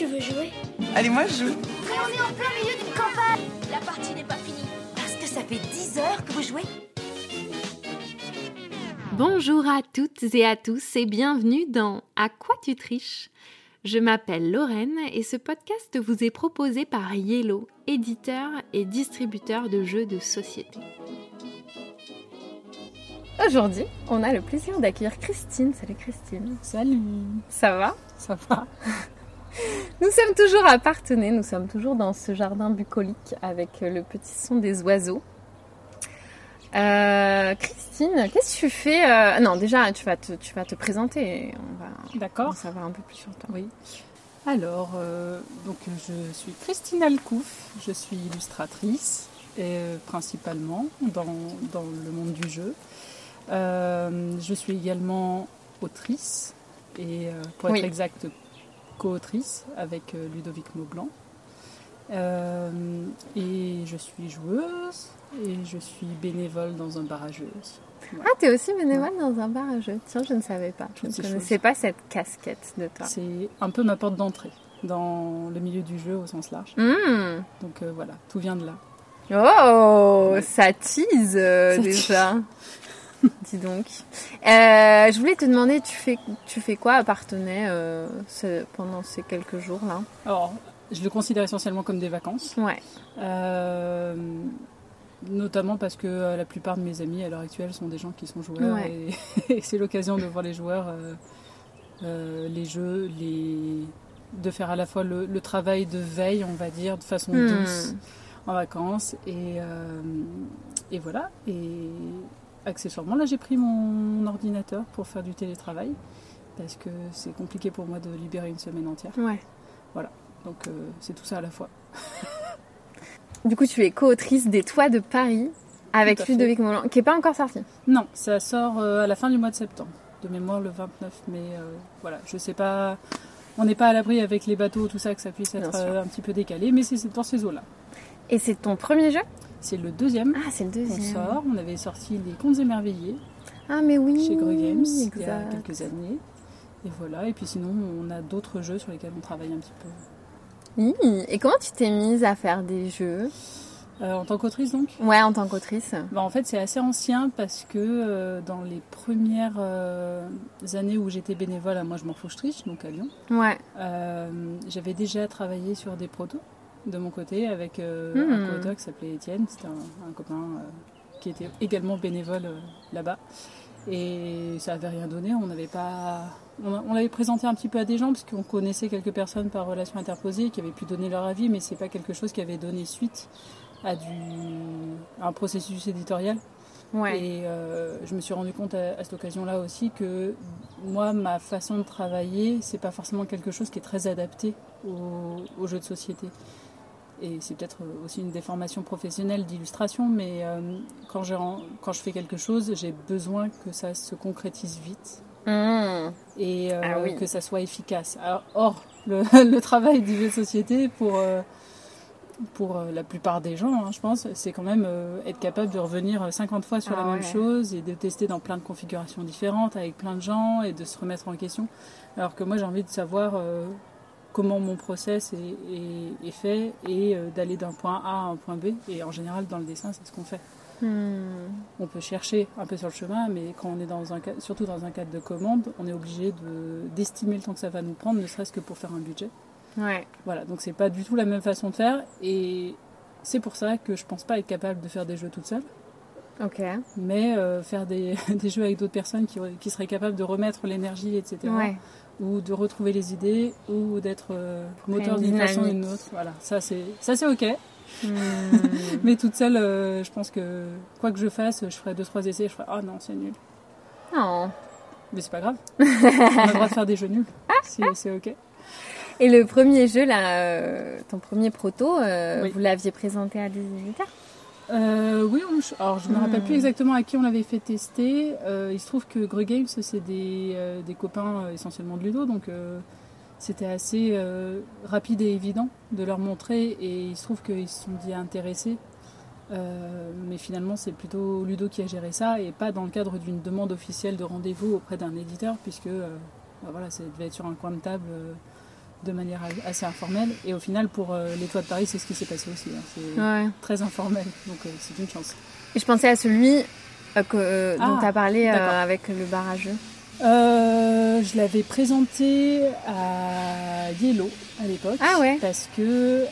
tu veux jouer Allez, moi je joue. Mais on est en plein milieu d'une campagne La partie n'est pas finie. Parce que ça fait 10 heures que vous jouez Bonjour à toutes et à tous et bienvenue dans À quoi tu triches? Je m'appelle Lorraine et ce podcast vous est proposé par Yellow, éditeur et distributeur de jeux de société. Aujourd'hui, on a le plaisir d'accueillir Christine. Salut Christine. Salut, Ça va? Ça va Nous sommes toujours à Partenay, nous sommes toujours dans ce jardin bucolique avec le petit son des oiseaux. Euh, Christine, qu'est-ce que tu fais euh, Non, déjà, tu vas te, tu vas te présenter. On va D'accord. savoir un peu plus sur toi. Oui. Alors, euh, donc je suis Christine Alcouf, je suis illustratrice, et, principalement dans, dans le monde du jeu. Je suis également autrice, et pour être Oui. exact, co-autrice avec euh, Ludovic Maublanc. Euh, et je suis joueuse, et je suis bénévole dans un bar à jeux aussi. Ah, t'es aussi bénévole dans un bar à jeux. Tiens, je ne savais pas. Je ne connaissais choses. pas cette casquette de toi. C'est un peu ma porte d'entrée dans le milieu du jeu au sens large. Hmm. Donc euh, voilà, tout vient de là. Oh, Ouais. ça tease euh, Ça déjà. Dis donc. Euh, je voulais te demander, tu fais, tu fais quoi à Partenay euh, ce- pendant ces quelques jours là Alors, je le considère essentiellement comme des vacances, Ouais. Euh, notamment parce que la plupart de mes amis à l'heure actuelle sont des gens qui sont joueurs Ouais. et, et c'est l'occasion de voir les joueurs, les jeux, les de faire à la fois le, le travail de veille, on va dire, de façon Hmm. douce en vacances et, et voilà. Et accessoirement, là j'ai pris mon ordinateur pour faire du télétravail parce que c'est compliqué pour moi de libérer une semaine entière. Ouais. Donc euh, c'est tout ça à la fois. Du coup, tu es co-autrice des Toits de Paris avec. Ludovic Montblanc, qui est pas encore sorti. Non, ça sort euh, à la fin du mois de septembre. De mémoire le 29 mai. euh, voilà, je sais pas. On n'est pas à l'abri avec les bateaux, tout ça, que ça puisse être un petit peu décalé, mais c'est dans ces eaux-là. Et c'est ton premier jeu? C'est le deuxième Ah, c'est le deuxième. sort. On avait sorti Les Contes émerveillés Ah, mais oui. chez Gru Games il y a quelques années. Et voilà, et puis sinon, on a d'autres jeux sur lesquels on travaille un petit peu. Oui. Et comment tu t'es mise à faire des jeux Euh, en tant qu'autrice, donc? Ouais, en tant qu'autrice. Bah, en fait, c'est assez ancien parce que euh, dans les premières euh, années où j'étais bénévole à Moi Je m'en fous, je triche, donc à Lyon, Ouais. J'avais déjà travaillé sur des protos de mon côté avec Hmm. un co-auteur qui s'appelait Étienne, c'était un, un copain euh, qui était également bénévole euh, là-bas. Et ça avait rien donné, on n'avait pas. On, on l'avait présenté un petit peu à des gens parce qu'on connaissait quelques personnes par relation interposée qui avaient pu donner leur avis, mais c'est pas quelque chose qui avait donné suite à, du, à un processus éditorial. Ouais. Et euh, je me suis rendu compte à, à cette occasion-là aussi que moi, ma façon de travailler, c'est pas forcément quelque chose qui est très adapté aux, aux jeux de société. Et c'est peut-être aussi une déformation professionnelle d'illustration, mais euh, quand, je fais quelque chose, j'ai besoin que ça se concrétise vite Hmm. et euh, Ah oui. que ça soit efficace. Alors, or, le, le travail du jeu de société pour, euh, pour euh, la plupart des gens, hein, je pense, c'est quand même euh, être capable de revenir 50 fois sur Ah la même ouais. chose et de tester dans plein de configurations différentes avec plein de gens et de se remettre en question. Alors que moi, j'ai envie de savoir euh, comment mon process est, est- est fait et euh, d'aller d'un point A à un point B. Et en général, dans le dessin, c'est ce qu'on fait. Hmm. On peut chercher un peu sur le chemin, mais quand on est dans un surtout dans un cadre de commande, on est obligé de- d'estimer le temps que ça va nous prendre, ne serait-ce que pour faire un budget. Ouais. Voilà, donc c'est pas du tout la même façon de faire, et c'est pour ça que je pense pas être capable de faire des jeux toute seule, Ok. mais euh, faire des, des jeux avec d'autres personnes qui, qui seraient capables de remettre l'énergie, etc. Ouais. Ou de retrouver les idées, ou d'être euh, moteur une d'une façon ou d'une autre. Voilà, ça c'est ça c'est ok. Hmm. Mais toute seule, euh, je pense que quoi que je fasse, je ferai deux trois essais, je ferai ah non c'est nul. Non. Mais c'est pas grave. On a le droit de faire des jeux nuls. C'est c'est ok. Et le premier jeu, là, euh, ton premier proto, euh, Oui. vous l'aviez présenté à des éditeurs? Euh, oui, on- alors je me rappelle Hmm. plus exactement à qui on l'avait fait tester. Euh, il se trouve que Gru Games, c'est des, euh, des copains euh, essentiellement de Ludo, donc c'était assez rapide et évident de leur montrer. Et il se trouve qu'ils se sont dit intéressés. Mais finalement, c'est plutôt Ludo qui a géré ça et pas dans le cadre d'une demande officielle de rendez-vous auprès d'un éditeur, puisque bah voilà, ça devait être sur un coin de table de manière assez informelle. Et au final, pour euh, les toits de Paris, c'est ce qui s'est passé aussi. hein. C'est Ouais. très informel, donc euh, c'est une chance. Et je pensais à celui euh, que, euh, dont Ah, tu as parlé avec le barrageux. Je l'avais présenté à Yellow à l'époque. Ah ouais. Parce que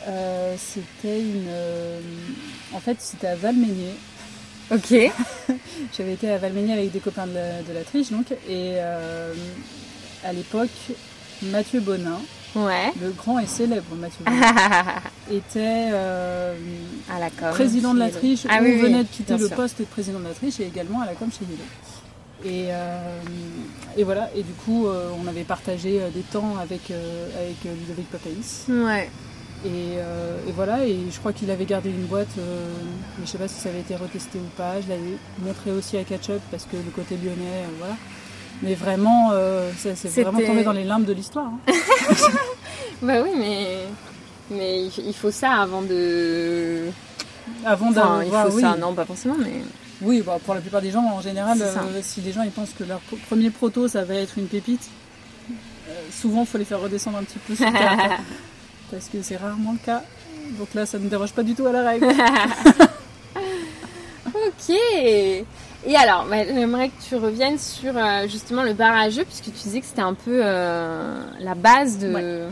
c'était une. en fait, c'était à Valménier. Ok. J'avais été à Valménier avec des copains de la, de la triche, donc. Et à l'époque, Mathieu Bonin, Ouais. le grand et célèbre Mathieu Bonin, était euh, la com. président de la triche, Ah ou oui, oui, venait de quitter le sûr. poste de président de la triche et également à la com chez Yellow. Et, euh, et voilà, et du coup, euh, on avait partagé euh, des temps avec, euh, avec euh, Ludovic Papaïs. Ouais. Et, euh, et voilà, et je crois qu'il avait gardé une boîte, euh, mais je sais pas si ça avait été retesté ou pas. Je l'avais montré aussi à Ketchup parce que le côté lyonnais, euh, voilà. Mais vraiment, euh, c'est vraiment tombé dans les limbes de l'histoire. hein. Bah oui, mais mais il faut ça avant de. Avant Enfin, il d'avoir, faut oui, ça, non, pas forcément, mais. oui bah, pour la plupart des gens, en général, euh, si les gens ils pensent que leur premier proto ça va être une pépite, euh, souvent il faut les faire redescendre un petit peu sur terre, parce que c'est rarement le cas. Donc là, ça ne déroge pas du tout à la règle. Ok. Et alors, bah, j'aimerais que tu reviennes sur euh, justement le barrageux, puisque tu disais que c'était un peu euh, la base de,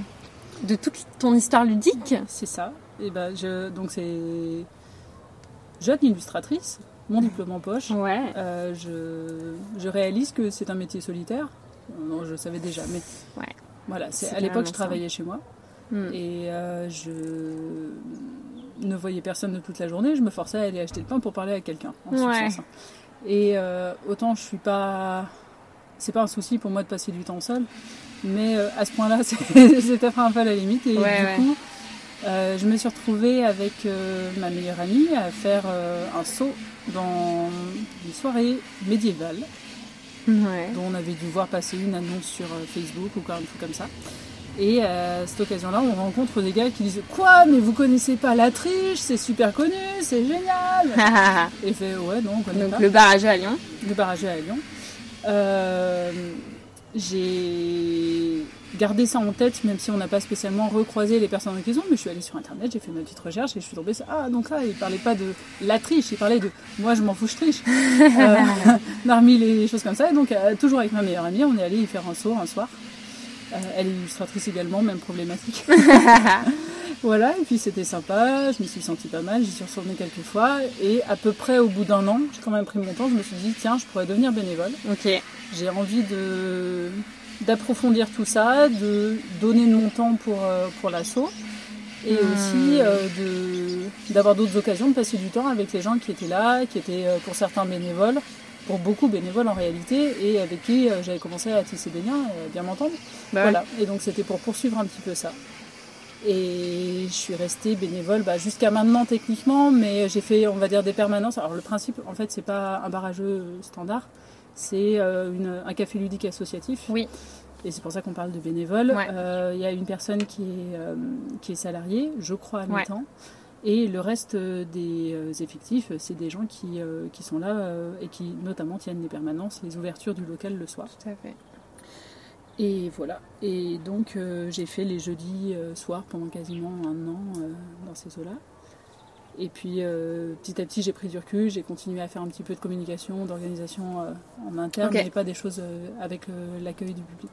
de toute ton histoire ludique. C'est ça. Et ben, je, donc c'est jeune illustratrice, mon diplôme en poche. Ouais. Euh, je, je réalise que c'est un métier solitaire. Non, je le savais déjà, mais Ouais. voilà. C'est, à l'époque, je travaillais chez moi Hmm. et je ne voyais personne de toute la journée. Je me forçais à aller acheter le pain pour parler à quelqu'un. en Ouais. substance. Et euh, autant je suis pas, c'est pas un souci pour moi de passer du temps seul, mais euh, à ce point-là, c'est- c'était un peu à la limite. Et Ouais, du ouais. coup, euh, je me suis retrouvée avec ma meilleure amie à faire un saut dans une soirée médiévale Ouais. dont on avait dû voir passer une annonce sur Facebook ou quoi, un truc comme ça. Et euh, à cette occasion-là, on rencontre des gars qui disent Quoi Mais vous connaissez pas la triche C'est super connu, c'est génial Et je fais Ouais, non, on connaît Donc pas. le barrageux à Lyon. Le barrageux à Lyon. Euh, j'ai gardé ça en tête, même si on n'a pas spécialement recroisé les personnes en question, mais je suis allée sur internet, j'ai fait ma petite recherche et je suis tombée sur Ah, donc là, il parlait pas de la triche, il parlait de moi, je m'en fous, je triche. euh, parmi les choses comme ça. Et donc, euh, toujours avec ma meilleure amie, on est allé y faire un saut un soir. Euh, elle est illustratrice également, même problématique. voilà, et puis c'était sympa, je me suis sentie pas mal, j'y suis retournée quelques fois, et à peu près au bout d'un an, j'ai quand même pris mon temps, je me suis dit, tiens, je pourrais devenir bénévole. Ok. J'ai envie de d'approfondir tout ça, de donner de mon temps pour, euh, pour l'assaut, et Hmm. aussi euh, de d'avoir d'autres occasions de passer du temps avec les gens qui étaient là, qui étaient pour certains bénévoles, pour beaucoup bénévoles en réalité, et avec qui euh, j'avais commencé à tisser des liens, et à bien m'entendre. Bah Voilà, et donc c'était pour poursuivre un petit peu ça. Et je suis restée bénévole bah, jusqu'à maintenant techniquement, mais j'ai fait, on va dire, des permanences. Alors le principe, en fait, c'est pas un barrageux standard, c'est euh, un café ludique associatif. Oui. Et c'est pour ça qu'on parle de bénévole. Ouais. Euh, Il y a une personne qui est, euh, qui est salariée, je crois à Ouais. Et le reste euh, des euh, effectifs, c'est des gens qui, euh, qui sont là euh, et qui notamment tiennent les permanences, les ouvertures du local le soir. Tout à fait. Et voilà. Et donc euh, j'ai fait les jeudis euh, soirs pendant quasiment un an euh, dans ces eaux-là. Et puis euh, petit à petit j'ai pris du recul, j'ai continué à faire un petit peu de communication, d'organisation euh, en interne, Ok. mais pas des choses euh, avec l'accueil du public.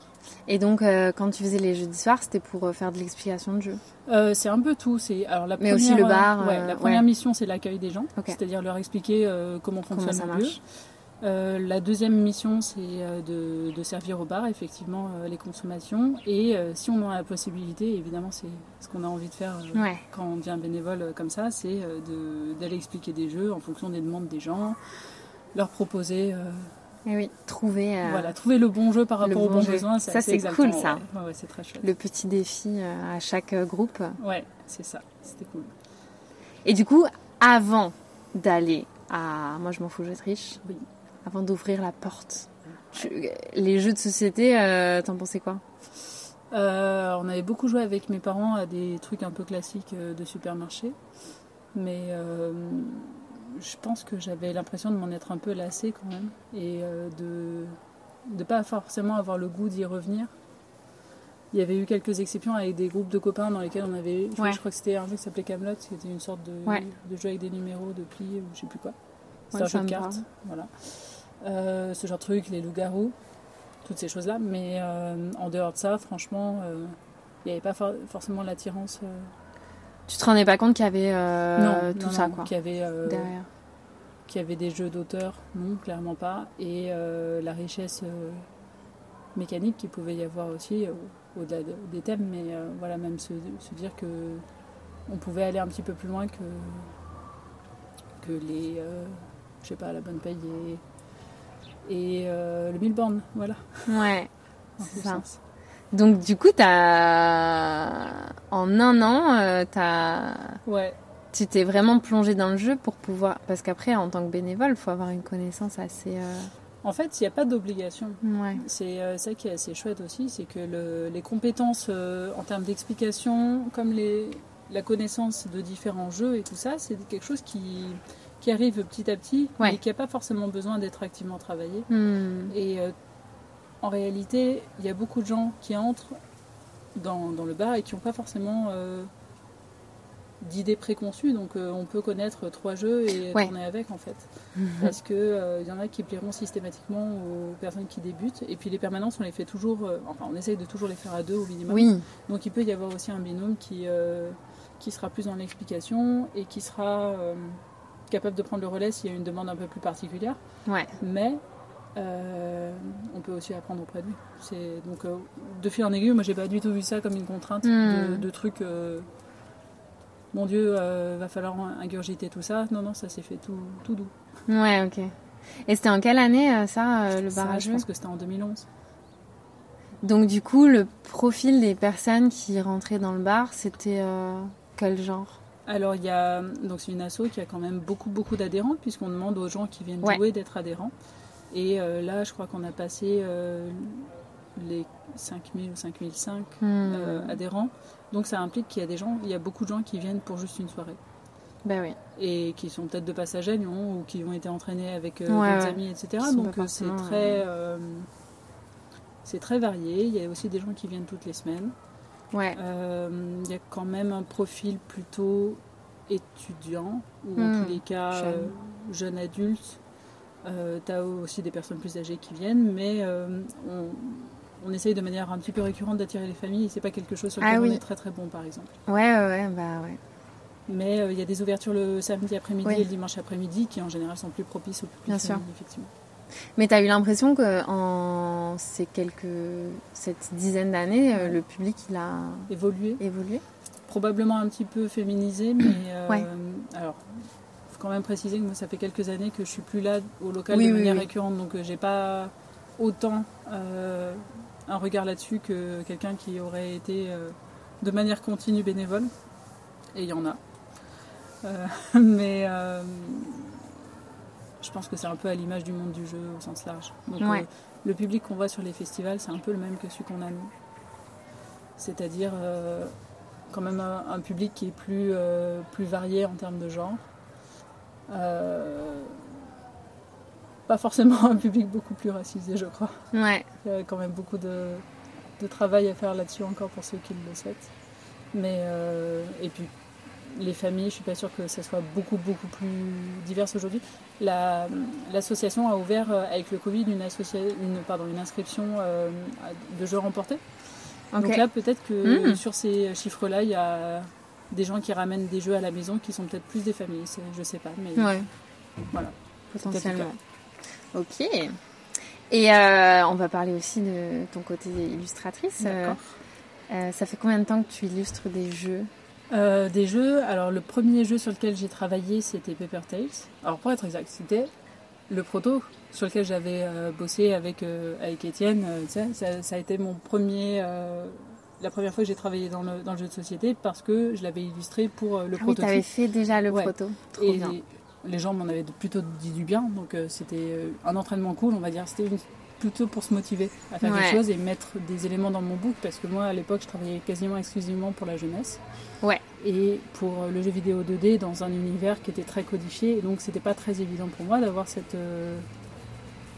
Et donc, quand tu faisais les jeudis soirs, c'était pour faire de l'explication de jeu. C'est un peu tout. C'est alors la Mais première, aussi le bar, ouais, la première ouais. mission c'est l'accueil des gens, c'est-à-dire leur expliquer comment Comment fonctionne ça le lieu. Euh, la deuxième mission, c'est euh, de, de servir au bar, effectivement, euh, les consommations. Et euh, si on en a la possibilité, évidemment, c'est ce qu'on a envie de faire euh, Ouais. quand on devient bénévole comme ça, c'est de- d'aller expliquer des jeux en fonction des demandes des gens, leur proposer, Et oui, trouver voilà, trouver le bon jeu par rapport aux bon bons jeu. besoins. Ça, c'est cool, ça. Ouais, ouais, ouais, c'est très chouette. le petit défi à chaque groupe. Ouais, c'est ça. C'était cool. Et du coup, avant d'aller à Moi je m'en fous, je triche, Oui. Avant d'ouvrir la porte, les jeux de société, euh, t'en pensais quoi? Euh, on avait beaucoup joué avec mes parents à des trucs un peu classiques euh, de supermarché. Mais euh, je pense que j'avais l'impression de m'en être un peu lassée quand même. Et de ne pas forcément avoir le goût d'y revenir. Il y avait eu quelques exceptions avec des groupes de copains dans lesquels on avait. Je, Ouais. je crois que c'était un jeu qui s'appelait Camelot, c'était une sorte de, Ouais. de jeu avec des numéros, de plis, ou je sais plus quoi. C'était Ouais, un jeu de cartes. Voilà. Euh, ce genre de truc, les loups-garous, toutes ces choses-là. Mais euh, en dehors de ça, franchement, euh, il n'y avait pas for- forcément l'attirance. Tu te rendais pas compte qu'il y avait non, tout non, ça, non, quoi, Qu'il y avait. derrière. qu'il y avait des jeux d'auteur, non, clairement pas. Et euh, la richesse euh, mécanique qu'il pouvait y avoir aussi, euh, au-delà de- des thèmes, mais voilà, même se, se dire que on pouvait aller un petit peu plus loin que, que les, je sais pas, la bonne paye et, et euh, le mille bornes, voilà. Ouais. C'est ce ça. sens. Donc du coup, t'as en un an, euh, t'as Ouais, tu t'es vraiment plongé dans le jeu pour pouvoir parce qu'après en tant que bénévole, il faut avoir une connaissance assez euh, en fait, il n'y a pas d'obligation. ouais. C'est euh, ça qui est assez chouette aussi, c'est que le- les compétences euh, en termes d'explication, comme les, la connaissance de différents jeux et tout ça, c'est quelque chose qui, qui arrive petit à petit, Ouais. mais qui n'a pas forcément besoin d'être activement travaillé. Hmm. Et euh, en réalité, il y a beaucoup de gens qui entrent dans, dans le bar et qui n'ont pas forcément euh, d'idées préconçues. Donc euh, on peut connaître trois jeux et Ouais. tourner avec en fait. Parce que euh, il y en a qui plairont systématiquement aux personnes qui débutent. Et puis les permanences, on les fait toujours, enfin on essaye de toujours les faire à deux au minimum. Oui, Donc il peut y avoir aussi un binôme qui, qui sera plus dans l'explication et qui sera capable de prendre le relais s'il y a une demande un peu plus particulière. ouais. Mais euh, on peut aussi apprendre auprès de lui. C'est donc euh, de fil en aiguille. Moi, j'ai pas du tout vu ça comme une contrainte Hmm. de, de trucs. euh, mon Dieu, va falloir ingurgiter tout ça. Non, non, ça s'est fait tout, tout doux. Ouais, ok. Et c'était en quelle année ça, le Ça, bar à je pense que c'était en 2011. Donc du coup, le profil des personnes qui rentraient dans le bar, c'était quel genre? Alors, il y a donc c'est une asso qui a quand même beaucoup, beaucoup d'adhérents puisqu'on demande aux gens qui viennent Ouais. jouer d'être adhérents. Et euh, là, je crois qu'on a passé euh, les 5000 ou 5005 Hmm. euh, adhérents. Donc ça implique qu'il y a des gens, il y a beaucoup de gens qui viennent pour juste une soirée Ben oui. et qui sont peut-être de passage à Lyon ou qui ont été entraînés avec euh, Ouais, ouais. amis, etc. Donc c'est très, euh, c'est très varié. Il y a aussi des gens qui viennent toutes les semaines. Ouais. Euh, il y a quand même un profil plutôt étudiant ou en Hmm, tous les cas jeune. euh, jeune adulte. Euh, tu as aussi des personnes plus âgées qui viennent, mais euh, on, on essaye de manière un petit peu récurrente d'attirer les familles et c'est pas quelque chose sur Ah lequel oui. on est très très bon par exemple. Ouais, ouais, bah ouais. Mais euh, il y a des ouvertures le samedi après-midi Oui. et le dimanche après-midi qui en général sont plus propices au public Bien sûr. féminin, effectivement. Mais t'as eu l'impression que en ces quelques cette dizaine d'années, euh, Ouais. le public il a Évoluer, évolué? probablement un petit peu féminisé, mais euh, Ouais. alors faut quand même préciser que moi ça fait quelques années que je suis plus là au local Oui, de oui, manière oui. récurrente, donc euh, j'ai pas autant euh, un regard là-dessus que quelqu'un qui aurait été euh, de manière continue bénévole, et il y en a. Mais je pense que c'est un peu à l'image du monde du jeu au sens large. Donc, Ouais. euh, le public qu'on voit sur les festivals, c'est un peu le même que celui qu'on a nous. C'est-à-dire euh, quand même un, un public qui est plus, euh, plus varié en termes de genre. Pas forcément un public beaucoup plus racisé, je crois. Ouais. Il y a quand même beaucoup de, de travail à faire là-dessus encore pour ceux qui le souhaitent. Mais, et puis, les familles, je suis pas sûre que ça soit beaucoup, beaucoup plus divers aujourd'hui. La- L'association a ouvert euh, avec le Covid une, associa- une, pardon, une inscription euh, de jeux remportés. Ok. Donc là, peut-être que Mm. sur ces chiffres-là, il y a des gens qui ramènent des jeux à la maison qui sont peut-être plus des familles. Je sais pas, mais ouais. voilà. Potentiellement. Ok. Et euh, on va parler aussi de ton côté illustratrice. D'accord. euh, ça fait combien de temps que tu illustres des jeux? Euh, des jeux, alors le premier jeu sur lequel j'ai travaillé c'était Paper Tales. Alors pour être exact, c'était le proto sur lequel j'avais euh, bossé avec, euh, avec Étienne. ça, ça a été mon premier, la première fois que j'ai travaillé dans le, dans le jeu de société parce que je l'avais illustré pour le Ah oui, t'avais fait déjà le Ouais. proto. Trop Et bien. les gens m'en avaient plutôt dit du bien, donc c'était un entraînement cool, on va dire. C'était une- plutôt pour se motiver à faire Ouais. quelque chose et mettre des éléments dans mon book parce que moi à l'époque je travaillais quasiment exclusivement pour la jeunesse Ouais. et pour euh, le jeu vidéo 2D dans un univers qui était très codifié et donc c'était pas très évident pour moi d'avoir cette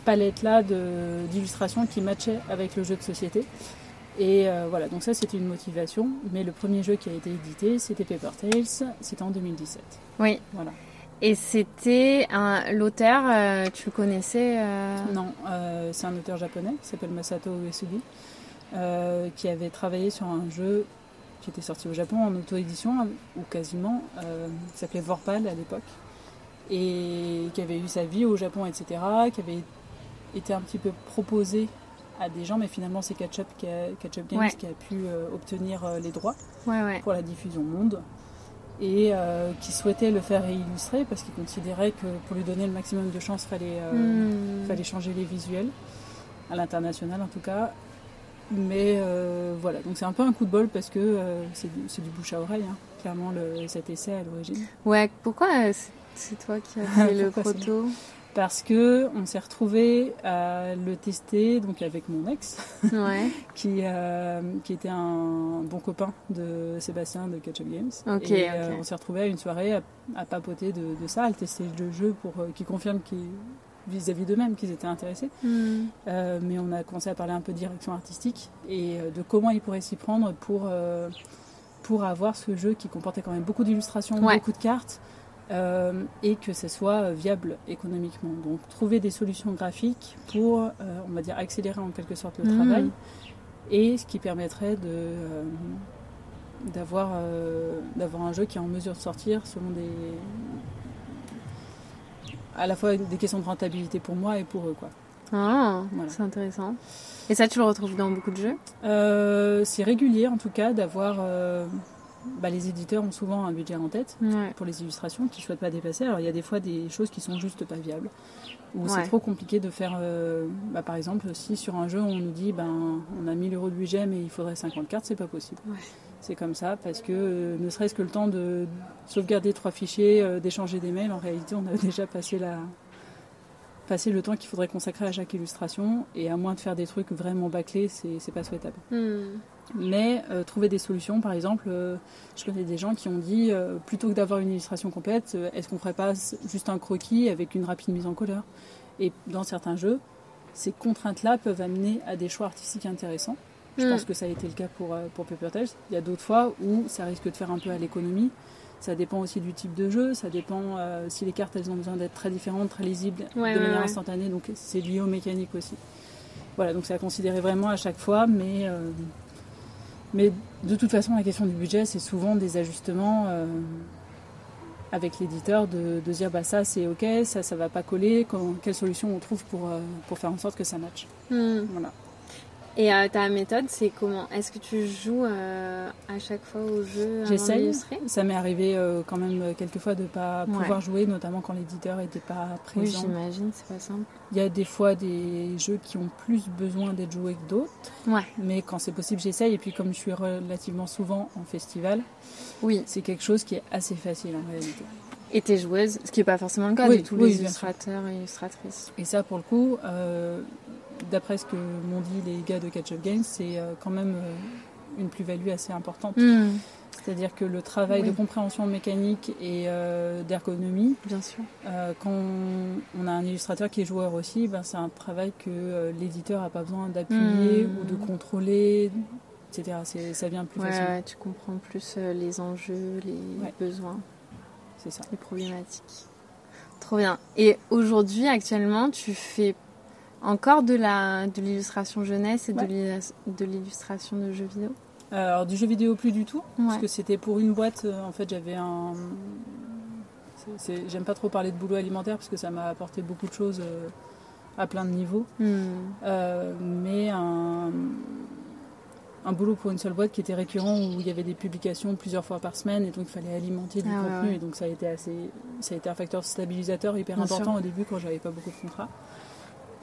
palette là d'illustrations qui matchait avec le jeu de société Et euh, voilà, donc ça c'était une motivation. Mais le premier jeu qui a été édité, c'était Paper Tales, c'était en 2017. Oui. Voilà. Et c'était un l'auteur, euh, tu le connaissais euh, Non, euh, c'est un auteur japonais qui s'appelle Masato Uesugi, euh, qui avait travaillé sur un jeu qui était sorti au Japon en auto-édition, ou quasiment, qui s'appelait Vorpal à l'époque, et qui avait eu sa vie au Japon, etc., qui avait été un petit peu proposé à des gens, mais finalement c'est qui a, Ketchup Games Ouais. qui a pu obtenir les droits Ouais, ouais. pour la diffusion monde et euh, qui souhaitait le faire illustrer parce qu'il considérait que pour lui donner le maximum de chance, fallait euh, Hmm. fallait changer les visuels à l'international en tout cas. Mais euh, voilà, donc c'est un peu un coup de bol parce que c'est du, c'est du bouche à oreille, hein, clairement le, cet essai à l'origine. Ouais, pourquoi c'est- toi qui as fait le proto? Parce que on s'est retrouvé à le tester donc avec mon ex Ouais. qui, euh, qui était un bon copain de Sébastien de Catch Up Games. Et euh, on s'est retrouvé à une soirée à, à papoter de, de ça, à le tester le jeu pour euh, qu'ils confirment qu'ils- vis-à-vis d'eux-mêmes qu'ils étaient intéressés. Hmm. Euh, mais on a commencé à parler un peu de direction artistique et de comment ils pourraient s'y prendre pour, euh, pour avoir ce jeu qui comportait quand même beaucoup d'illustrations, Ouais. beaucoup de cartes. Euh, et que ce soit euh, viable économiquement. Donc trouver des solutions graphiques pour, euh, on va dire, accélérer en quelque sorte le Mhm. travail et ce qui permettrait de euh, d'avoir d'avoir un jeu qui est en mesure de sortir selon des à la fois des questions de rentabilité pour moi et pour eux quoi. Ah, Voilà. c'est intéressant. Et ça, tu le retrouves dans beaucoup de jeux? Euh, c'est régulier en tout cas d'avoir. euh, bah, les éditeurs ont souvent un budget en tête Ouais. pour les illustrations qu'ils ne souhaitent pas dépasser. Alors il y a des fois des choses qui sont juste pas viables. Ou Ouais. c'est trop compliqué de faire. euh, bah, par exemple, si sur un jeu on nous dit ben on a 1000 euros de budget mais il faudrait 50 cartes, c'est pas possible. Ouais. C'est comme ça parce que euh, ne serait-ce que le temps de sauvegarder trois fichiers, euh, d'échanger des mails, en réalité on a déjà passé la passer le temps qu'il faudrait consacrer à chaque illustration et à moins de faire des trucs vraiment bâclés, c'est pas souhaitable. Hmm. Mais euh, trouver des solutions, par exemple, euh, je connais des gens qui ont dit euh, plutôt que d'avoir une illustration complète, est-ce qu'on ferait pas juste un croquis avec une rapide mise en couleur? Et dans certains jeux, ces contraintes-là peuvent amener à des choix artistiques intéressants. Je Hmm. pense que ça a été le cas pour, pour Paper Tales. Il y a d'autres fois où ça risque de faire un peu à l'économie. Ça dépend aussi du type de jeu, ça dépend euh, si les cartes elles ont besoin d'être très différentes, très lisibles, Ouais, de ouais, manière ouais. instantanée, donc c'est lié aux mécaniques aussi. Voilà, donc c'est à considérer vraiment à chaque fois, mais, euh, mais de toute façon la question du budget c'est souvent des ajustements euh, avec l'éditeur de, de dire bah ça c'est ok, ça ça va pas coller, quand- quelle solution on trouve pour, pour faire en sorte que ça matche. Hmm. Voilà. Et euh, ta méthode, c'est comment? Est-ce que tu joues euh, à chaque fois au jeu J'essaye. Ça m'est arrivé euh, quand même quelques fois de ne pas Ouais. pouvoir jouer, notamment quand l'éditeur n'était pas Oui, présent. j'imagine, c'est pas simple. Il y a des fois des jeux qui ont plus besoin d'être joués que d'autres, Ouais. mais quand c'est possible, j'essaye. Et puis, comme je suis relativement souvent en festival, Oui. c'est quelque chose qui est assez facile en réalité. Et t'es joueuse, ce qui n'est pas forcément le cas Oui, de tous oui, les illustrateurs et illustratrices. Et ça, pour le coup, d'après ce que m'ont dit les gars de Catch Up Games, c'est euh, quand même euh, une plus-value assez importante. Hmm. C'est-à-dire que le travail Oui. de compréhension mécanique et euh, d'ergonomie, Bien sûr. Euh, quand on, a un illustrateur qui est joueur aussi, ben, c'est un travail que euh, l'éditeur n'a pas besoin d'appuyer Mhm. ou de contrôler, etc. C'est- Ça vient plus Ouais, facilement. ouais, tu comprends plus les enjeux, les Ouais. besoins, C'est ça. les problématiques. Trop bien. Et aujourd'hui, actuellement, tu fais encore de la de l'illustration jeunesse et de Ouais. l'illas- de l'illustration de jeux vidéo? Alors, du jeu vidéo, plus du tout. Parce que c'était pour une boîte, euh, en fait, j'avais un. J'aime pas trop parler de boulot alimentaire parce que ça m'a apporté beaucoup de choses euh, à plein de niveaux. Hmm. Euh, mais un, un boulot pour une seule boîte qui était récurrent où il y avait des publications plusieurs fois par semaine et donc il fallait alimenter du Ah contenu ouais. et donc ça a été assez ça a été un facteur stabilisateur hyper Bien important sûr. au début quand j'avais pas beaucoup de contrats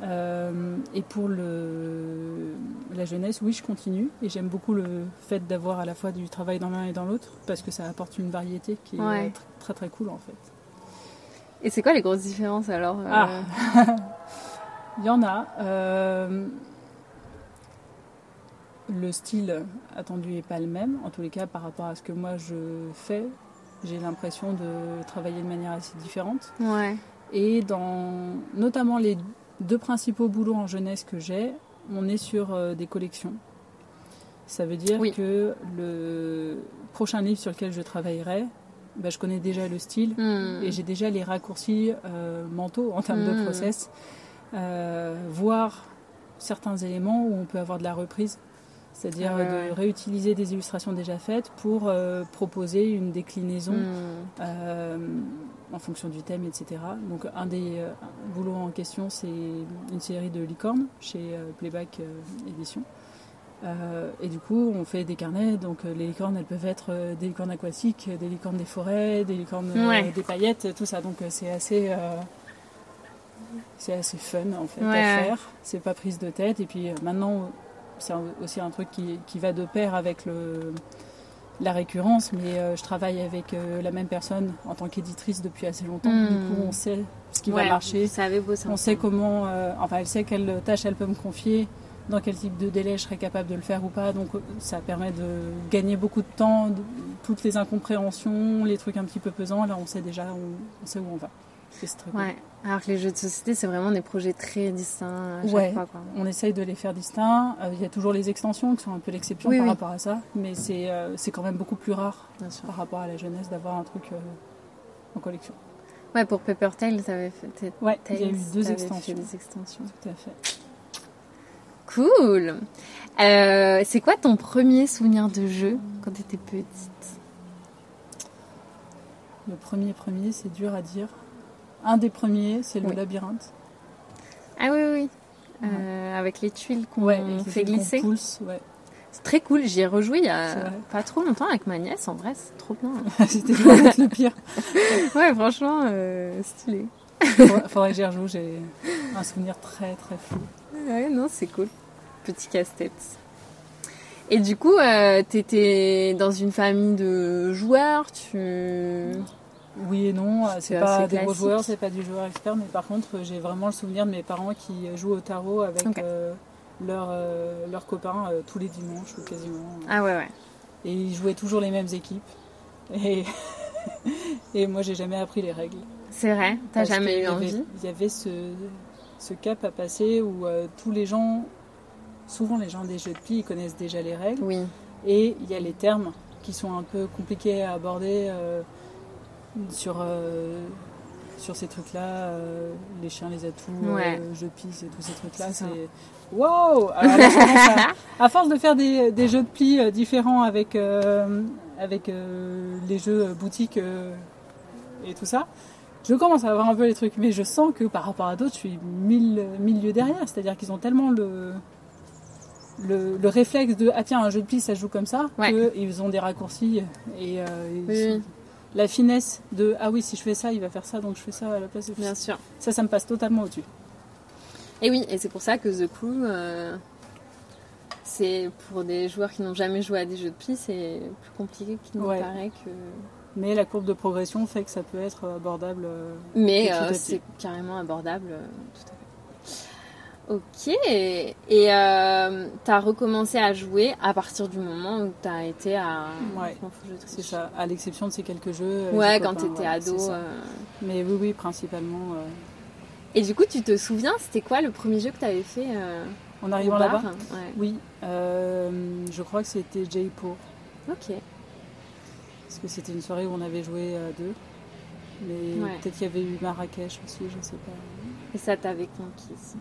Euh, et pour le, la jeunesse, oui, je continue et j'aime beaucoup le fait d'avoir à la fois du travail dans l'un et dans l'autre parce que ça apporte une variété qui est Ouais. très très cool en fait. Et c'est quoi les grosses différences alors euh, Ah. Il y en a. euh, le style attendu n'est pas le même, en tous les cas par rapport à ce que moi je fais. J'ai l'impression de travailler de manière assez différente. Ouais. Et dans notamment les deux principaux boulots en jeunesse que j'ai, on est sur euh, des collections. Ça veut dire Oui. que le prochain livre sur lequel je travaillerai, bah, je connais déjà le style Hmm. et j'ai déjà les raccourcis euh, mentaux en termes de Mm. process, euh, voire certains éléments où on peut avoir de la reprise, c'est-à-dire Ah ouais, de réutiliser des illustrations déjà faites pour euh, proposer une déclinaison Hmm. En fonction du thème, etc. Donc un des euh, boulots en question, c'est une série de licornes chez euh, Playback euh, Édition. Et du coup, on fait des carnets. Donc les licornes, elles peuvent être des licornes aquatiques, des licornes des forêts, des licornes Ouais. des paillettes, tout ça. Donc c'est assez, c'est assez fun en fait Ouais, à faire. C'est pas prise de tête. Et puis euh, maintenant, c'est aussi un truc qui, qui va de pair avec le la récurrence, mais euh, je travaille avec euh, la même personne en tant qu'éditrice depuis assez longtemps. Du coup, on sait ce qui Ouais, va marcher. On sait comment, euh, enfin, elle sait quelle tâche elle peut me confier, dans quel type de délai je serais capable de le faire ou pas. Donc, ça permet de gagner beaucoup de temps, de- toutes les incompréhensions, les trucs un petit peu pesants. Là, on sait déjà, on, on sait où on va. Ouais. Alors que les jeux de société, c'est vraiment des projets très distincts à chaque Ouais. fois. Quoi. On essaye de les faire distincts. Euh, Il y a toujours les extensions qui sont un peu l'exception Oui, par oui. rapport à ça, mais c'est euh, quand même beaucoup plus rare Bien sûr. par rapport à la jeunesse d'avoir un truc euh, en collection. Ouais, pour Paper Tail, t'avais fait, Ouais, il y a Tales, eu deux des extensions. Tout à fait. Cool. Euh, c'est quoi ton premier souvenir de jeu quand t'étais petite? Le premier premier, c'est dur à dire. Un des premiers, c'est le Oui. labyrinthe. Ah oui, oui. oui. Euh, avec les tuiles qu'on fait glisser. ouais. C'est très cool. J'y ai rejoué il y a pas trop longtemps avec ma nièce. En vrai, c'est trop bien. C'était loin d'être le pire. ouais, franchement, euh, stylé. Faudrait faudrait que j'y rejoue, j'ai un souvenir très très flou. Ouais, non, c'est cool. Petit casse-tête. Et du coup, euh, t'étais dans une famille de joueurs, tu... Oui et non, C'est pas des gros joueurs, c'est pas du joueur expert, mais par contre j'ai vraiment le souvenir de mes parents qui jouent au tarot avec euh, leurs euh, leurs copains euh, tous les dimanches ou quasiment. Ah ouais, ouais. Et ils jouaient toujours les mêmes équipes. Et, et moi j'ai jamais appris les règles. C'est vrai, t'as jamais eu envie? Il y avait ce, ce cap à passer où tous les gens, souvent les gens des jeux de pli, ils connaissent déjà les règles. Oui. Et il y a les termes qui sont un peu compliqués à aborder sur, euh, sur ces trucs-là, euh, les chiens, les atouts, Ouais. euh, jeux de pisse et tous ces trucs-là. C'est wow Alors là, je commence à, à force de faire des, des jeux de pli euh, différents avec, euh, avec euh, les jeux euh, boutiques euh, et tout ça, je commence à avoir un peu les trucs, mais je sens que par rapport à d'autres, je suis mille, mille lieues derrière. C'est-à-dire qu'ils ont tellement le, le, le réflexe de ah tiens un jeu de pli ça joue comme ça Ouais. qu'ils ont des raccourcis et, euh, oui. La finesse de ah oui si je fais ça il va faire ça donc je fais ça à la place de Bien sûr. ça ça me passe totalement au-dessus Et oui, et c'est pour ça que The Crew, euh, c'est pour des joueurs qui n'ont jamais joué à des jeux de pli, c'est plus compliqué qu'il ne Ouais. paraît que... mais la courbe de progression fait que ça peut être abordable euh, Mais euh, c'est carrément abordable, tout à fait. Ok, et euh, t'as recommencé à jouer à partir du moment où t'as été à... Ouais, c'est ça à l'exception de ces quelques jeux avec Ouais, quand t'étais voilà, ado. euh. mais oui oui principalement euh, Et du coup, tu te souviens, c'était quoi le premier jeu que t'avais fait euh, en arrivant là-bas Ouais. oui euh, je crois que c'était Jaipur Ok. parce que c'était une soirée où on avait joué à deux mais Ouais. peut-être qu'il y avait eu Marrakech aussi je sais pas Et ça t'avait conquise.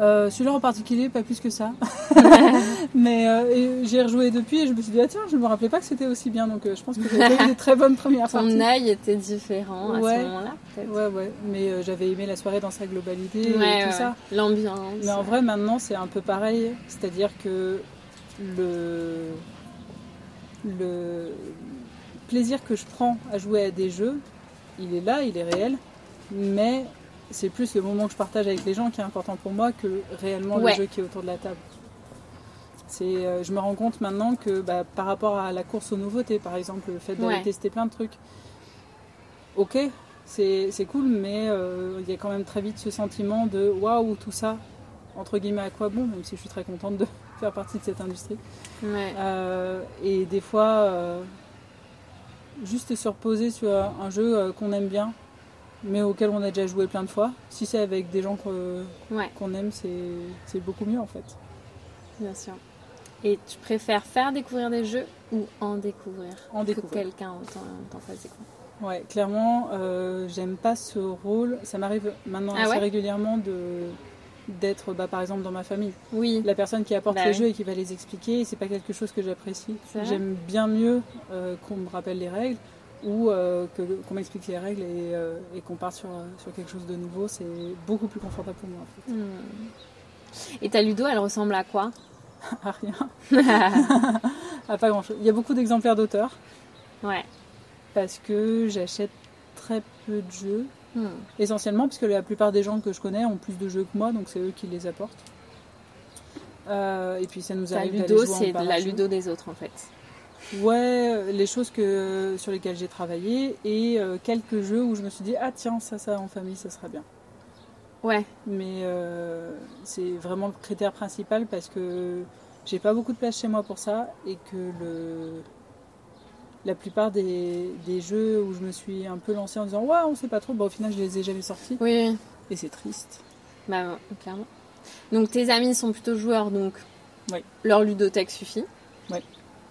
Euh, Celui-là en particulier, pas plus que ça. Mais euh, j'ai rejoué depuis et je me suis dit, ah tiens, je me rappelais pas que c'était aussi bien. Donc euh, je pense que j'ai eu des très bonnes premières Ton parties. œil était différent à ce moment-là, peut-être Ouais, ouais. Mais j'avais aimé la soirée dans sa globalité Ouais, et tout ça. L'ambiance. Mais en vrai, maintenant, c'est un peu pareil. C'est-à-dire que le... le plaisir que je prends à jouer à des jeux, il est là, il est réel. Mais c'est plus le moment que je partage avec les gens qui est important pour moi que réellement Ouais. le jeu qui est autour de la table. C'est, euh, je me rends compte maintenant que bah, par rapport à la course aux nouveautés, par exemple, le fait d'aller Ouais. tester plein de trucs, ok, c'est c'est cool, mais euh, il y a quand même très vite ce sentiment de waouh, tout ça, entre guillemets, à quoi bon, même si je suis très contente de faire partie de cette industrie. Ouais. Euh, et des fois, juste se reposer sur un jeu qu'on aime bien, mais auquel on a déjà joué plein de fois, si c'est avec des gens que- Ouais, qu'on aime, c'est beaucoup mieux en fait. bien sûr. Et tu préfères faire découvrir des jeux ou en découvrir? En Que découvrir. quelqu'un t'en fasse découvrir. Ouais, clairement, euh, j'aime pas ce rôle. Ça m'arrive maintenant Ah assez ouais? régulièrement de d'être, bah, par exemple, dans ma famille, Oui. la personne qui apporte Bah les oui. jeux et qui va les expliquer. C'est pas quelque chose que j'apprécie. J'aime bien mieux euh, qu'on me rappelle les règles ou euh, qu'on m'explique les règles et, euh, et qu'on parte sur, sur quelque chose de nouveau. C'est beaucoup plus confortable pour moi. En fait. Hmm. Et ta Ludo, elle ressemble à quoi? À rien, à pas grand chose. Il y a beaucoup d'exemplaires d'auteurs Ouais. parce que j'achète très peu de jeux. Hmm. Essentiellement, puisque la plupart des gens que je connais ont plus de jeux que moi, donc c'est eux qui les apportent. Euh, et puis ça nous arrive d'aller Ludo, c'est de la. Ludo des autres en fait. Ouais, euh, les choses que, sur lesquelles j'ai travaillé et euh, quelques jeux où je me suis dit ah tiens ça ça en famille ça sera bien. Ouais. Mais euh, c'est vraiment le critère principal parce que j'ai pas beaucoup de place chez moi pour ça et que le la plupart des, des jeux où je me suis un peu lancée en disant ouais on sait pas trop, bah, au final je les ai jamais sortis Oui. et c'est triste. Bah, clairement. Donc tes amis sont plutôt joueurs, donc Oui. leur ludothèque suffit. Oui.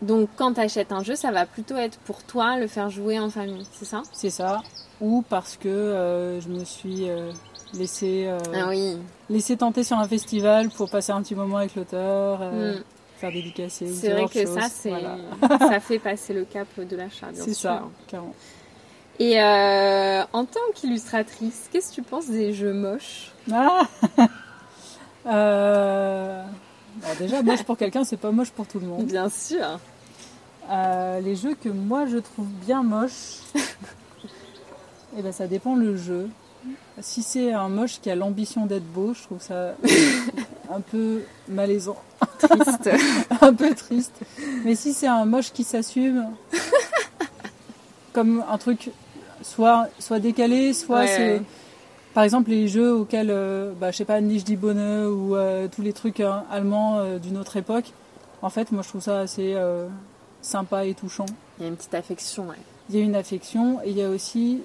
Donc quand tu achètes un jeu, ça va plutôt être pour toi le faire jouer en famille, c'est ça? C'est ça. Ou parce que euh, je me suis euh, laissé, euh, Ah oui. laissé tenter sur un festival pour passer un petit moment avec l'auteur, euh, Hmm. faire dédicacer. C'est ce vrai que ça, c'est Voilà. ça fait passer le cap de l'achat, C'est ça, carrément. Et en tant qu'illustratrice, qu'est-ce que tu penses des jeux moches? Ah Euh, alors déjà, moche pour quelqu'un, c'est pas moche pour tout le monde. Bien sûr. Euh, les jeux que moi je trouve bien moches, eh ben, ça dépend le jeu. Si c'est un moche qui a l'ambition d'être beau, je trouve ça un peu malaisant. Triste. un peu triste. Mais si c'est un moche qui s'assume, comme un truc soit, soit décalé, soit Ouais, c'est. ouais. Par exemple, les jeux auxquels, euh, bah, je sais pas, Nicht die Bonne ou euh, tous les trucs euh, allemands euh, d'une autre époque, en fait, moi je trouve ça assez euh, sympa et touchant. Il y a une petite affection, ouais. Il y a une affection et il y a aussi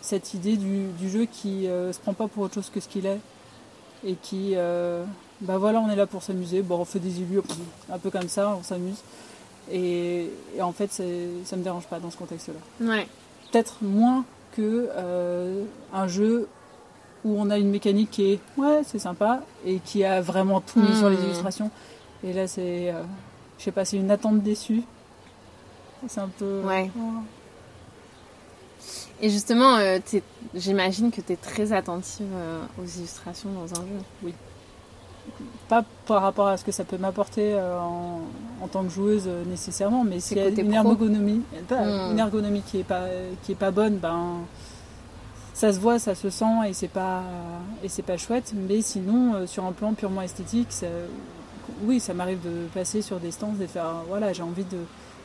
cette idée du, du jeu qui se prend pas pour autre chose que ce qu'il est et qui, bah voilà, on est là pour s'amuser. Bon, on fait des illus un peu comme ça, on s'amuse. Et, et en fait, ça me dérange pas dans ce contexte-là. Ouais. Peut-être moins que euh, un jeu où on a une mécanique qui est ouais, c'est sympa et qui a vraiment tout mis Hmm. sur les illustrations. Et là, c'est, euh, je sais pas, c'est une attente déçue. C'est un peu. Ouais. Oh. Et justement, euh, j'imagine que tu es très attentive aux illustrations dans un jeu. Pas par rapport à ce que ça peut m'apporter euh, en, en tant que joueuse euh, nécessairement, mais s'il y a une ergonomie, pas- Hmm. une ergonomie qui est pas qui est pas bonne, ben ça se voit, ça se sent et c'est pas et c'est pas chouette. Mais sinon, euh, sur un plan purement esthétique, ça- oui, ça m'arrive de passer sur des stands et de faire euh, voilà, j'ai envie de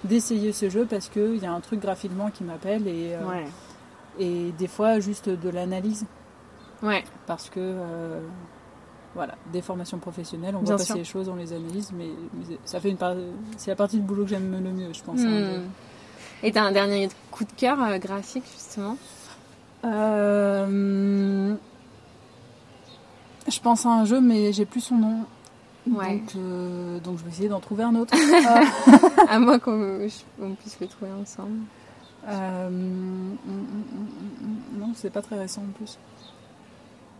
d'essayer ce jeu parce qu'il y a un truc graphiquement qui m'appelle et, euh, des fois juste de l'analyse Ouais. parce que euh, voilà, des formations professionnelles, on Bien voit passer les choses, on les analyse, mais, mais ça fait une part, c'est la partie de boulot que j'aime le mieux, je pense. hein. Hmm. Et t'as un dernier coup de cœur euh, graphique, justement? Euh, je pense à un jeu, mais j'ai plus son nom. Ouais. Donc, euh, donc je vais essayer d'en trouver un autre. À moins qu'on on puisse le trouver ensemble. hum, hum, non, c'est pas très récent en plus.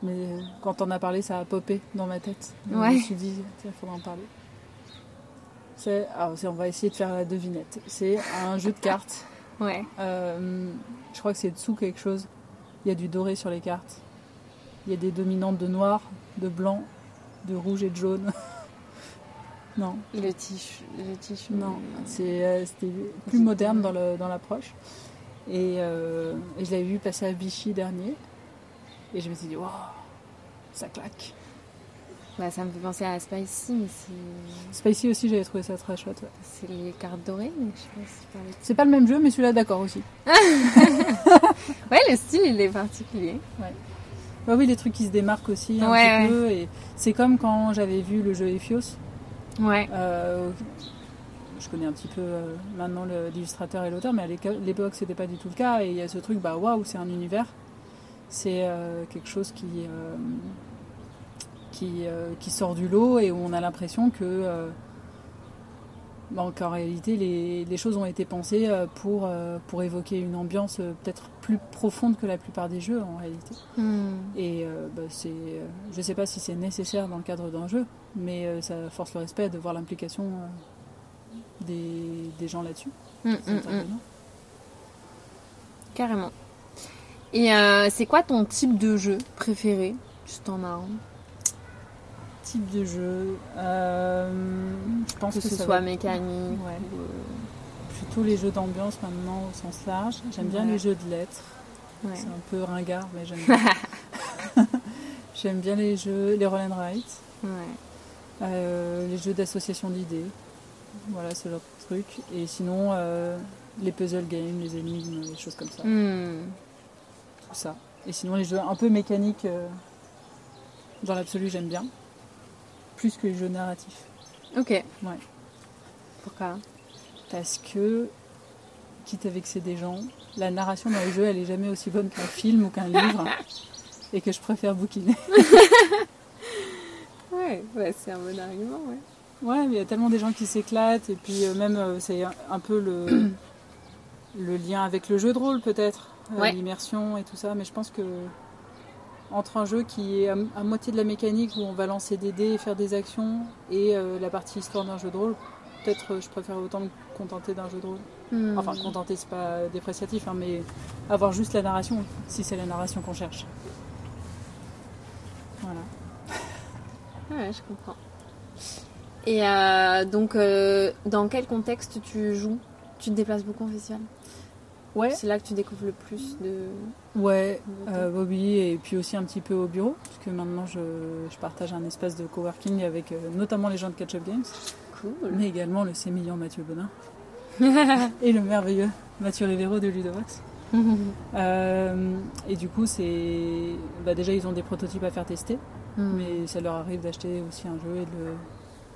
Mais quand on a parlé, ça a popé dans ma tête. Donc, Je me suis dit, il faudra en parler. C'est, c'est- on va essayer de faire la devinette. C'est un jeu de cartes. Ouais. Euh, je crois que c'est dessous quelque chose. Il y a du doré sur les cartes. Il y a des dominantes de noir, de blanc, de rouge et de jaune. non, Le tiche. Le tiche. non, c'est, euh, c'était plus moderne dans, le, dans l'approche. Et, euh, et je l'avais vu passer à Vichy dernier. Et je me suis dit, waouh, ça claque. Bah, ça me fait penser à Spicy, mais c'est- Spicy aussi, j'avais trouvé ça très chouette. ouais. c'est les cartes dorées, mais je sais pas si tu parlais de C'est pas le même jeu, mais celui-là, d'accord aussi. Ouais, le style, il est particulier. Bah oui, les trucs qui se démarquent aussi un Ouais, petit peu. Et c'est comme quand j'avais vu le jeu Ephios. Ouais. Euh, je connais un petit peu euh, maintenant l'illustrateur et l'auteur, mais à l'époque c'était pas du tout le cas. Et il y a ce truc, bah waouh, c'est un univers. C'est euh, quelque chose qui, euh, qui, euh, qui sort du lot et où on a l'impression que, euh, Donc en réalité, les, les choses ont été pensées pour, pour évoquer une ambiance peut-être plus profonde que la plupart des jeux en réalité. Hmm. Et euh, bah, c'est, je sais pas si c'est nécessaire dans le cadre d'un jeu, mais euh, ça force le respect de voir l'implication euh, des, des gens là-dessus. Hmm, hmm. Carrément. Et euh, c'est quoi ton type de jeu préféré? Juste en as un? Type de jeu, euh, je pense Que que, ce soit mécanique. Ouais. ou, euh, plutôt les jeux d'ambiance maintenant au sens large. J'aime bien les jeux de lettres. ouais. C'est un peu ringard, mais j'aime bien. j'aime bien les jeux, les roll and write, euh, les jeux d'association d'idées. Voilà, ce genre de trucs. Et sinon, euh, les puzzle games, les énigmes, les choses comme ça. Hmm. Ça. Et sinon, les jeux un peu mécaniques, euh, dans l'absolu, j'aime bien. Plus que les jeux narratifs. Ok. Ouais. Pourquoi? Parce que, quitte à vexer des gens, la narration dans les jeux, elle est jamais aussi bonne qu'un film ou qu'un livre. Et que je préfère bouquiner. Ouais, ouais c'est un bon argument, ouais. Ouais, mais il y a tellement des gens qui s'éclatent. Et puis, euh, même, euh, c'est un, un peu le, le lien avec le jeu de rôle, peut-être. Euh, Ouais. L'immersion et tout ça. Mais je pense que. Entre un jeu qui est à, à moitié de la mécanique où on va lancer des dés et faire des actions et euh, la partie histoire d'un jeu de rôle, peut-être euh, je préfère autant me contenter d'un jeu de rôle. Hmm. Enfin, contenter, c'est pas dépréciatif, hein, mais avoir juste la narration, si c'est la narration qu'on cherche. Voilà. Ouais, je comprends. Et euh, donc, euh, dans quel contexte tu joues? Tu te déplaces beaucoup en festival? Ouais, C'est là que tu découvres le plus de. ouais, euh, oui, et puis aussi un petit peu au bureau, puisque maintenant je, je partage un espace de coworking avec euh, notamment les gens de Catch Up Games, Cool. mais également le sémillant Mathieu Bonin et le merveilleux Mathieu Rivero de Ludovox. Euh, et du coup, c'est. Bah, déjà, ils ont des prototypes à faire tester. Hmm. mais ça leur arrive d'acheter aussi un jeu et de le-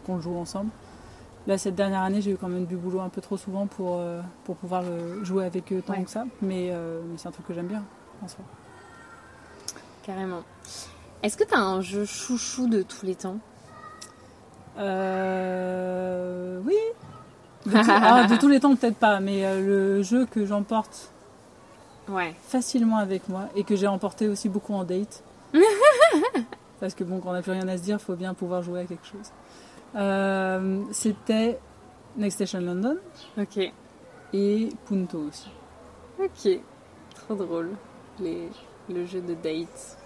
qu'on le joue ensemble. Là, cette dernière année, j'ai eu quand même du boulot un peu trop souvent pour, euh, pour pouvoir le jouer avec eux tant Ouais. que ça, mais, euh, mais c'est un truc que j'aime bien en soi. Carrément. Est-ce que tu as un jeu chouchou de tous les temps? Euh, oui de, tout- ah, de tous les temps, peut-être pas, mais euh, le jeu que j'emporte Ouais. facilement avec moi et que j'ai emporté aussi beaucoup en date. Parce que bon, quand on n'a plus rien à se dire, il faut bien pouvoir jouer à quelque chose. Euh, C'était Next Station London Ok. et Punto aussi. Ok. Trop drôle. Les... Le jeu de date.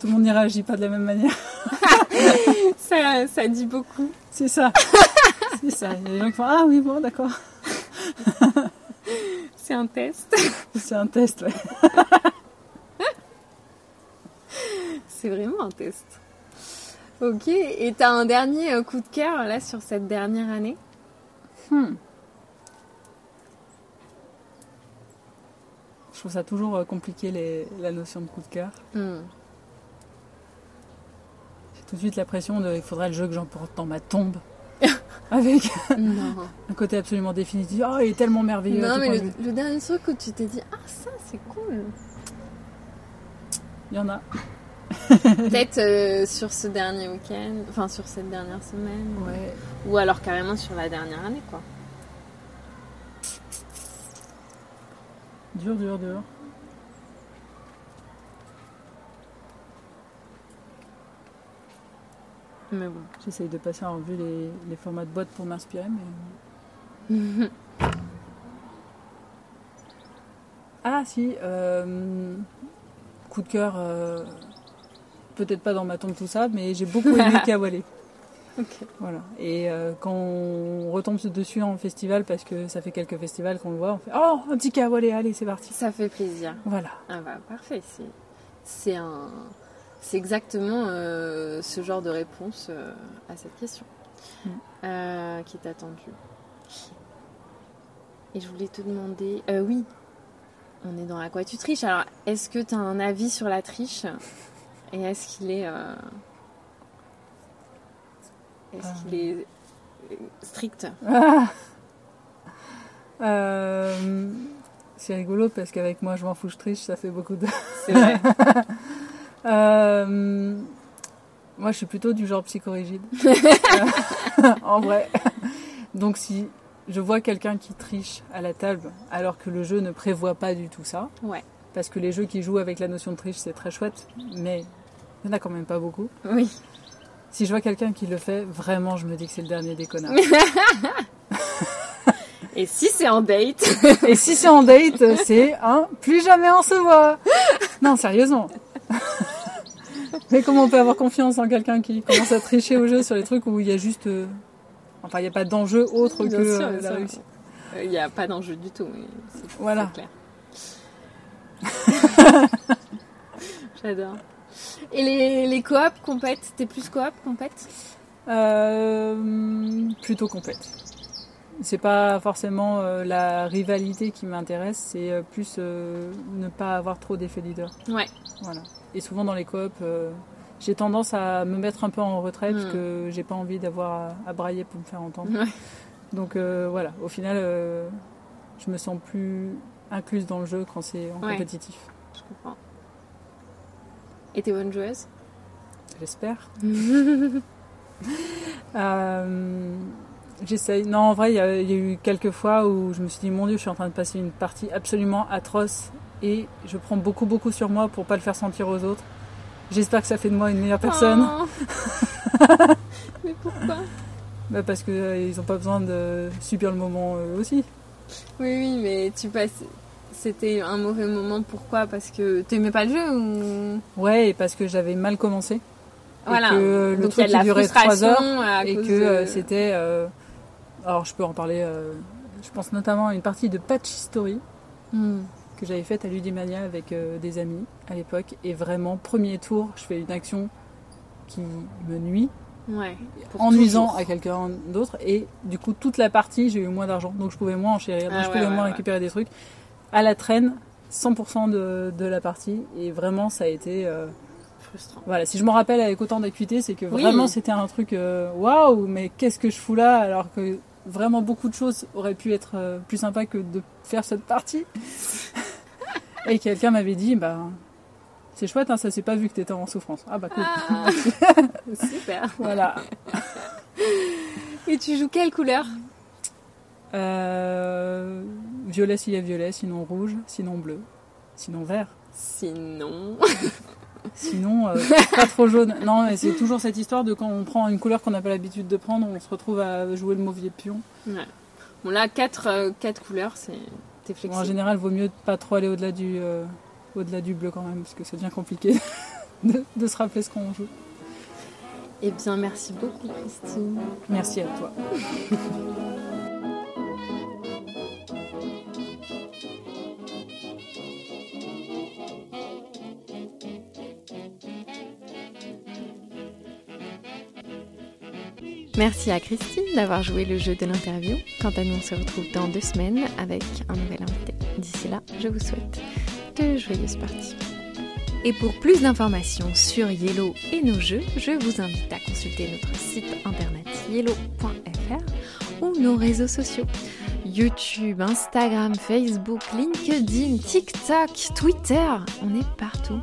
Tout le monde n'y réagit pas de la même manière. Ça, ça dit beaucoup. C'est ça. C'est ça. Il y a des gens qui font Ah oui, bon, d'accord. C'est un test. C'est un test, ouais. C'est vraiment un test. Ok. Et t'as un dernier euh, coup de cœur là sur cette dernière année? Hmm. Je trouve ça toujours euh, compliqué les- la notion de coup de cœur. Hmm. J'ai tout de suite la pression de il faudrait le jeu que j'emporte dans ma tombe. Avec un côté absolument définitif. Oh, il est tellement merveilleux. Non, mais le, le dernier truc où tu t'es dit Ah, ça c'est cool. Il y en a. Peut-être euh, sur ce dernier week-end, enfin sur cette dernière semaine. Ouais. Ou alors carrément sur la dernière année, quoi. Dur, dur, dur. Mais bon. J'essaye de passer en revue les, les formats de boîte pour m'inspirer, mais. ah si, euh, coup de cœur, euh, peut-être pas dans ma tombe tout ça, mais j'ai beaucoup aimé Kawale. Voilà. Et euh, quand on retombe dessus en festival, parce que ça fait quelques festivals qu'on le voit, on fait Oh, un petit Kawale, allez, c'est parti. Ça fait plaisir. Voilà. Ah bah parfait. C'est, un, c'est exactement euh, ce genre de réponse euh, à cette question Mm. qui est attendue. Et je voulais te demander, oui, on est dans la quoi tu triches. Alors, est-ce que tu as un avis sur la triche? Et est-ce qu'il est, euh, est-ce qu'il est euh, strict? Ah. Euh, c'est rigolo parce qu'avec moi, je m'en fous, je triche, ça fait beaucoup de. C'est vrai. Donc si je vois quelqu'un qui triche à la table alors que le jeu ne prévoit pas du tout ça, Ouais. Parce que les jeux qui jouent avec la notion de triche c'est très chouette, mais il n'y en a quand même pas beaucoup. Oui. Si je vois quelqu'un qui le fait, vraiment je me dis que c'est le dernier des connards. Et si c'est en date Et si c'est en date, c'est un plus jamais on se voit. Non, sérieusement. Mais comment on peut avoir confiance en quelqu'un qui commence à tricher au jeu sur les trucs où il y a juste. euh, Enfin, il n'y a pas d'enjeu autre Bien que sûr, euh, la réussite? Euh, Il n'y a pas d'enjeu du tout, Voilà. clair. J'adore. Et les, les coops, compètes, t'es plus coop, compète? Euh, plutôt complète. C'est pas forcément euh, la rivalité qui m'intéresse, c'est euh, plus euh, ne pas avoir trop d'effet leader. Ouais. Voilà. Et souvent dans les coops, euh, j'ai tendance à me mettre un peu en retrait parce Hmm. que j'ai pas envie d'avoir à, à brailler pour me faire entendre. Ouais. Donc voilà, au final, je me sens plus incluse dans le jeu quand c'est en Ouais. compétitif. Comprends. Et t'es bonne joueuse? J'espère. Euh, J'essaye. Non, en vrai, il y, a il y a eu quelques fois où je me suis dit, mon Dieu, je suis en train de passer une partie absolument atroce et je prends beaucoup, beaucoup sur moi pour pas le faire sentir aux autres. J'espère que ça fait de moi une meilleure personne. Oh. Mais pourquoi? Bah, parce que euh, ils ont pas besoin de subir le moment eux aussi. Oui, oui, mais tu passes. C'était un mauvais moment, pourquoi? Parce que t'aimais pas le jeu ou? Ouais, et parce que j'avais mal commencé. Voilà. Et que le Donc il y a truc de la qui durait trois frustration heures à et que de- euh, c'était. euh, Alors, je peux en parler. euh, Je pense notamment à une partie de Patch History Hmm. que j'avais faite à Ludimania avec euh, des amis à l'époque. Et vraiment, premier tour, je fais une action qui me nuit Ouais. En nuisant à quelqu'un d'autre. Et du coup, toute la partie, j'ai eu moins d'argent. Donc, je pouvais moins enchérir. Donc, Ah je pouvais ouais, moins ouais. récupérer des trucs. À la traîne, 100% de, de la partie. Et vraiment, ça a été. euh, Frustrant. Voilà, si je m'en rappelle avec autant d'acuité, c'est que Oui. vraiment c'était un truc euh, waouh, mais qu'est-ce que je fous là alors que vraiment beaucoup de choses auraient pu être euh, plus sympas que de faire cette partie. Et quelqu'un m'avait dit, bah c'est chouette, hein, ça s'est pas vu que t'étais en souffrance. Ah bah cool. Ah, super. Voilà. Et tu joues quelle couleur? Euh, violet s'il y a violet, sinon rouge, sinon bleu, sinon vert. Sinon. Sinon, euh, pas trop jaune. Non, mais c'est toujours cette histoire de quand on prend une couleur qu'on n'a pas l'habitude de prendre, on se retrouve à jouer le mauvais pion. Ouais. Bon, là, quatre, euh, quatre couleurs, c'est. Bon, en flexible. général, vaut mieux pas trop aller au-delà du, au-delà du bleu quand même, parce que c'est bien compliqué de, de se rappeler ce qu'on joue. Eh bien, merci beaucoup, Christine. Merci à toi. Merci à Christine d'avoir joué le jeu de l'interview. Quant à nous, on se retrouve dans deux semaines avec un nouvel invité. D'ici là, je vous souhaite de joyeuses parties. Et pour plus d'informations sur Yellow et nos jeux, je vous invite à consulter notre site internet yellow.fr ou nos réseaux sociaux. YouTube, Instagram, Facebook, LinkedIn, TikTok, Twitter, on est partout.